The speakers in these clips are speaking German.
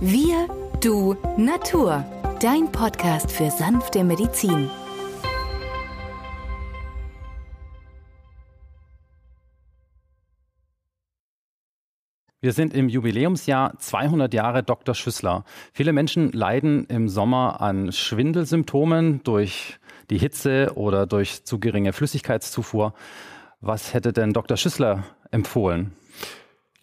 Wir, du, Natur. Dein Podcast für sanfte Medizin. Wir sind im Jubiläumsjahr 200 Jahre Dr. Schüssler. Viele Menschen leiden im Sommer an Schwindelsymptomen durch die Hitze oder durch zu geringe Flüssigkeitszufuhr. Was hätte denn Dr. Schüssler empfohlen?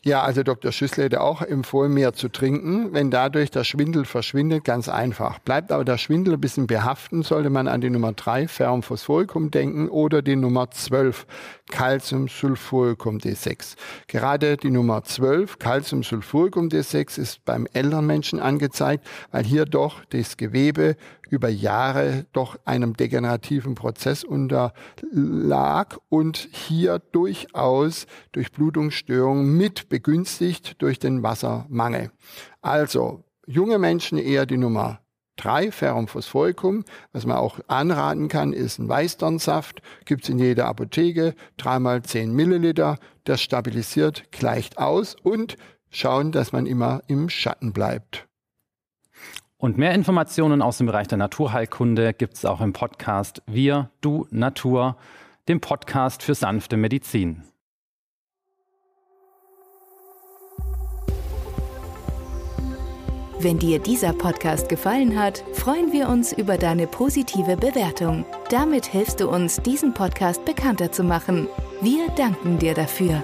Ja, also Dr. Schüssler hätte auch empfohlen, mehr zu trinken. Wenn dadurch der Schwindel verschwindet, ganz einfach. Bleibt aber der Schwindel ein bisschen behaften, sollte man an die Nummer 3, Ferrum Phosphoricum, denken oder die Nummer 12, Calciumsulfuricum D6. Gerade die Nummer 12, Calciumsulfuricum D6, ist beim älteren Menschen angezeigt, weil hier doch das Gewebe über Jahre doch einem degenerativen Prozess unterlag und hier durchaus durch Blutungsstörungen mit begünstigt durch den Wassermangel. Also junge Menschen eher die Nummer 3, Ferrum phosphoricum. Was man auch anraten kann, ist ein Weißdornsaft. Gibt es in jeder Apotheke. Dreimal 10 Milliliter. Das stabilisiert, gleicht aus und schauen, dass man immer im Schatten bleibt. Und mehr Informationen aus dem Bereich der Naturheilkunde gibt es auch im Podcast Wir, Du, Natur, dem Podcast für sanfte Medizin. Wenn dir dieser Podcast gefallen hat, freuen wir uns über deine positive Bewertung. Damit hilfst du uns, diesen Podcast bekannter zu machen. Wir danken dir dafür.